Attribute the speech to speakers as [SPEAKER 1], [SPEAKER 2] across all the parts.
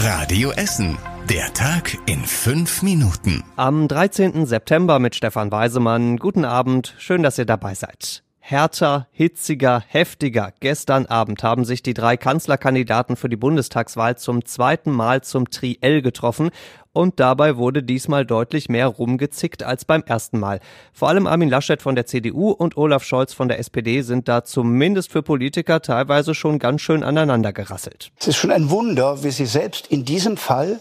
[SPEAKER 1] Radio Essen. Der Tag in fünf Minuten.
[SPEAKER 2] Am 13. September mit Stefan Weisemann. Guten Abend. Schön, dass ihr dabei seid. Härter, hitziger, heftiger. Gestern Abend haben sich die drei Kanzlerkandidaten für die Bundestagswahl zum zweiten Mal zum Triell getroffen und dabei wurde diesmal deutlich mehr rumgezickt als beim ersten Mal. Vor allem Armin Laschet von der CDU und Olaf Scholz von der SPD sind da zumindest für Politiker teilweise schon ganz schön aneinander gerasselt.
[SPEAKER 3] Es ist schon ein Wunder, wie Sie selbst in diesem Fall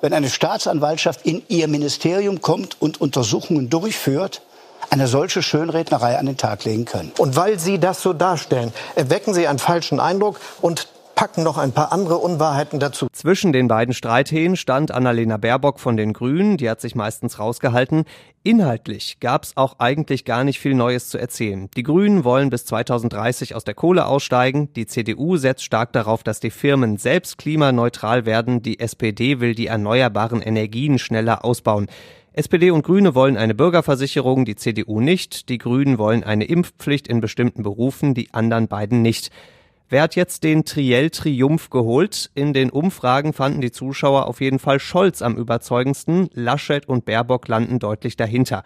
[SPEAKER 3] wenn eine Staatsanwaltschaft in ihr Ministerium kommt und Untersuchungen durchführt, eine solche Schönrednerei an den Tag legen können.
[SPEAKER 4] Und weil Sie das so darstellen, erwecken Sie einen falschen Eindruck und packen noch ein paar andere Unwahrheiten dazu.
[SPEAKER 2] Zwischen den beiden Streithähnen stand Annalena Baerbock von den Grünen, die hat sich meistens rausgehalten. Inhaltlich gab es auch eigentlich gar nicht viel Neues zu erzählen. Die Grünen wollen bis 2030 aus der Kohle aussteigen, die CDU setzt stark darauf, dass die Firmen selbst klimaneutral werden, die SPD will die erneuerbaren Energien schneller ausbauen. SPD und Grüne wollen eine Bürgerversicherung, die CDU nicht. Die Grünen wollen eine Impfpflicht in bestimmten Berufen, die anderen beiden nicht. Wer hat jetzt den Triell-Triumph geholt? In den Umfragen fanden die Zuschauer auf jeden Fall Scholz am überzeugendsten. Laschet und Baerbock landen deutlich dahinter.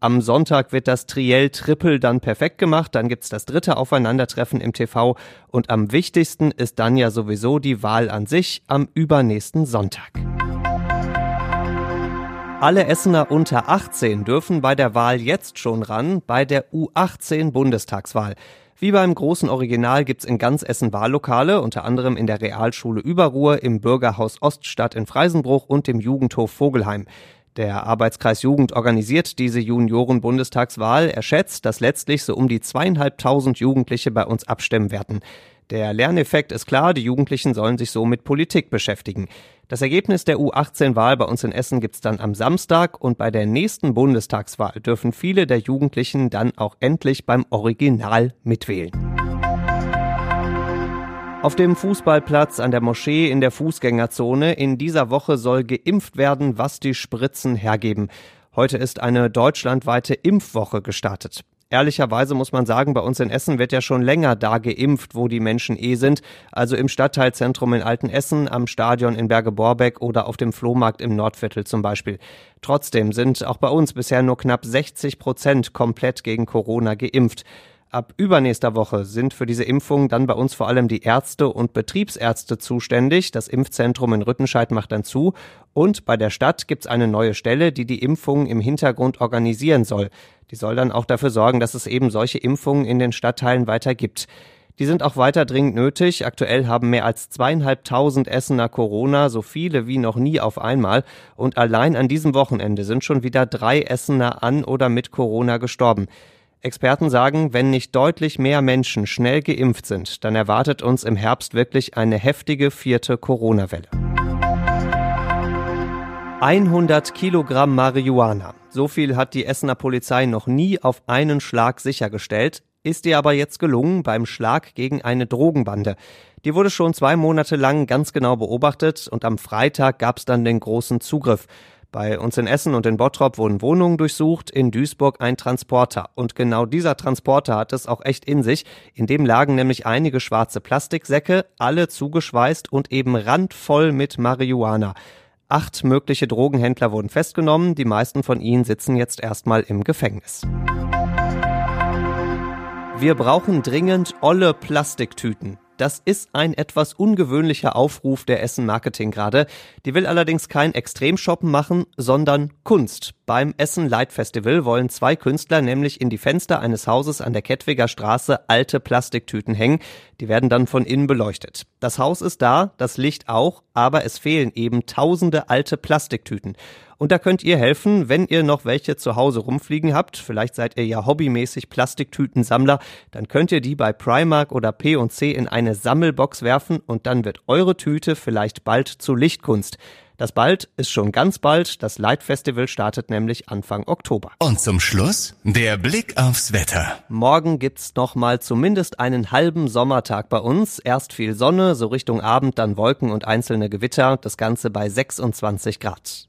[SPEAKER 2] Am Sonntag wird das Triell-Triple dann perfekt gemacht, dann gibt's das dritte Aufeinandertreffen im TV und am wichtigsten ist dann ja sowieso die Wahl an sich am übernächsten Sonntag. Alle Essener unter 18 dürfen bei der Wahl jetzt schon ran, bei der U18 Bundestagswahl. Wie beim großen Original gibt's in ganz Essen Wahllokale, unter anderem in der Realschule Überruhr, im Bürgerhaus Oststadt in Freisenbruch und dem Jugendhof Vogelheim. Der Arbeitskreis Jugend organisiert diese Junioren-Bundestagswahl. Er schätzt, dass letztlich so um die zweieinhalbtausend Jugendliche bei uns abstimmen werden. Der Lerneffekt ist klar, die Jugendlichen sollen sich so mit Politik beschäftigen. Das Ergebnis der U18-Wahl bei uns in Essen gibt's dann am Samstag und bei der nächsten Bundestagswahl dürfen viele der Jugendlichen dann auch endlich beim Original mitwählen. Auf dem Fußballplatz an der Moschee in der Fußgängerzone in dieser Woche soll geimpft werden, was die Spritzen hergeben. Heute ist eine deutschlandweite Impfwoche gestartet. Ehrlicherweise muss man sagen, bei uns in Essen wird ja schon länger da geimpft, wo die Menschen eh sind. Also im Stadtteilzentrum in Altenessen, am Stadion in Berge-Borbeck oder auf dem Flohmarkt im Nordviertel zum Beispiel. Trotzdem sind auch bei uns bisher nur knapp 60 Prozent komplett gegen Corona geimpft. Ab übernächster Woche sind für diese Impfung dann bei uns vor allem die Ärzte und Betriebsärzte zuständig. Das Impfzentrum in Rüttenscheid macht dann zu. Und bei der Stadt gibt's eine neue Stelle, die die Impfungen im Hintergrund organisieren soll. Die soll dann auch dafür sorgen, dass es eben solche Impfungen in den Stadtteilen weiter gibt. Die sind auch weiter dringend nötig. Aktuell haben mehr als zweieinhalbtausend Essener Corona, so viele wie noch nie auf einmal. Und allein an diesem Wochenende sind schon wieder drei Essener an oder mit Corona gestorben. Experten sagen, wenn nicht deutlich mehr Menschen schnell geimpft sind, dann erwartet uns im Herbst wirklich eine heftige vierte Corona-Welle. 100 Kilogramm Marihuana. So viel hat die Essener Polizei noch nie auf einen Schlag sichergestellt, ist ihr aber jetzt gelungen beim Schlag gegen eine Drogenbande. Die wurde schon zwei Monate lang ganz genau beobachtet und am Freitag gab es dann den großen Zugriff. Bei uns in Essen und in Bottrop wurden Wohnungen durchsucht, in Duisburg ein Transporter. Und genau dieser Transporter hat es auch echt in sich. In dem lagen nämlich einige schwarze Plastiksäcke, alle zugeschweißt und eben randvoll mit Marihuana. Acht mögliche Drogenhändler wurden festgenommen, die meisten von ihnen sitzen jetzt erstmal im Gefängnis. Wir brauchen dringend olle Plastiktüten. Das ist ein etwas ungewöhnlicher Aufruf der Essen Marketing gerade. Die will allerdings kein Extremshoppen machen, sondern Kunst. Beim Essen Light Festival wollen zwei Künstler nämlich in die Fenster eines Hauses an der Kettwiger Straße alte Plastiktüten hängen. Die werden dann von innen beleuchtet. Das Haus ist da, das Licht auch, aber es fehlen eben tausende alte Plastiktüten. Und da könnt ihr helfen, wenn ihr noch welche zu Hause rumfliegen habt. Vielleicht seid ihr ja hobbymäßig Plastiktütensammler. Dann könnt ihr die bei Primark oder P&C in eine Sammelbox werfen und dann wird eure Tüte vielleicht bald zu Lichtkunst. Das bald ist schon ganz bald. Das Light Festival startet nämlich Anfang Oktober.
[SPEAKER 1] Und zum Schluss der Blick aufs Wetter.
[SPEAKER 2] Morgen gibt's noch mal zumindest einen halben Sommertag bei uns. Erst viel Sonne, so Richtung Abend dann Wolken und einzelne Gewitter. Das Ganze bei 26 Grad.